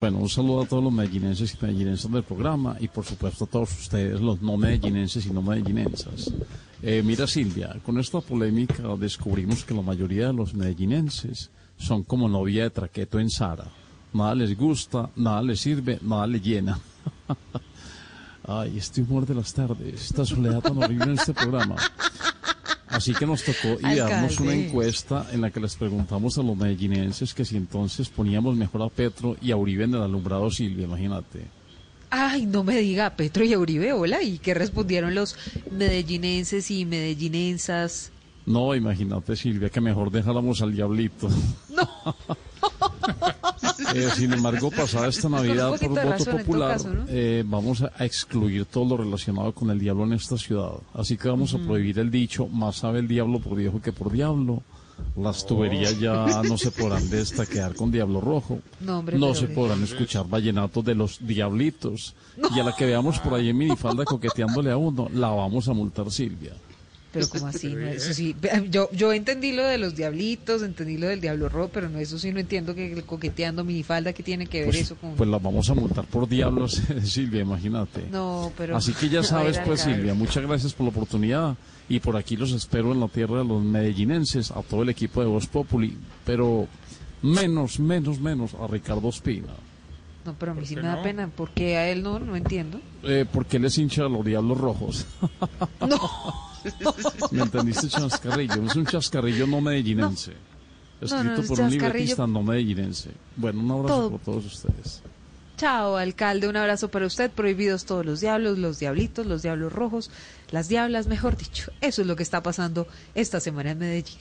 Bueno, un saludo a todos los medellinenses y medellinensas del programa y por supuesto a todos ustedes, los no medellinenses y no medellinensas. Eh, mira Silvia, con esta polémica descubrimos que la mayoría de los medellinenses son como novia de traqueto en Sara. Nada les gusta, nada les sirve, nada les llena. Ay, este humor de las tardes, esta soledad tan horrible en este programa. Así que nos tocó idearnos una encuesta en la que les preguntamos a los medellinenses que si entonces poníamos mejor a Petro y a Uribe en el alumbrado Silvia, imagínate. Ay, no me diga Petro y Uribe, hola. ¿Y qué respondieron los medellinenses y medellinensas? No, imagínate Silvia, que mejor dejáramos al diablito. Eh, sin embargo, pasada esta Navidad por voto razón popular, caso, ¿no? eh, vamos a excluir todo lo relacionado con el diablo en esta ciudad. Así que vamos a prohibir el dicho, más sabe el diablo por viejo que por diablo. Las tuberías ya no se podrán destaquear con diablo rojo. No, hombre, no pero se podrán escuchar vallenatos de los diablitos. Y a la que veamos por ahí en minifalda coqueteándole a uno, la vamos a multar Silvia. Pero como así, no, eso sí. Yo, yo entendí lo de los diablitos, entendí lo del diablo rojo, pero no, eso sí no entiendo que el coqueteando minifalda, que tiene que ver Pues, eso con...? pues la vamos a multar por diablos, Silvia, imagínate. no, pero... Así que ya sabes, pues. Silvia, muchas gracias por la oportunidad y por aquí los espero en la tierra de los medellinenses, a todo el equipo de Voz Populi, pero menos, menos, menos a Ricardo Espina, No, pero a mí sí me da no? pena. ¿Por qué a él no? No entiendo. eh, porque él es hincha de los Diablos Rojos. No. ¿Me entendiste, chascarrillo? Es un chascarrillo no medellinense. Escrito no, es por un libretista no medellinense. Bueno, un abrazo Todo. por todos ustedes. Chao, alcalde. Un abrazo para usted. Prohibidos todos los diablos, los diablitos, los diablos rojos, las diablas, mejor dicho. Eso es lo que está pasando esta semana en Medellín.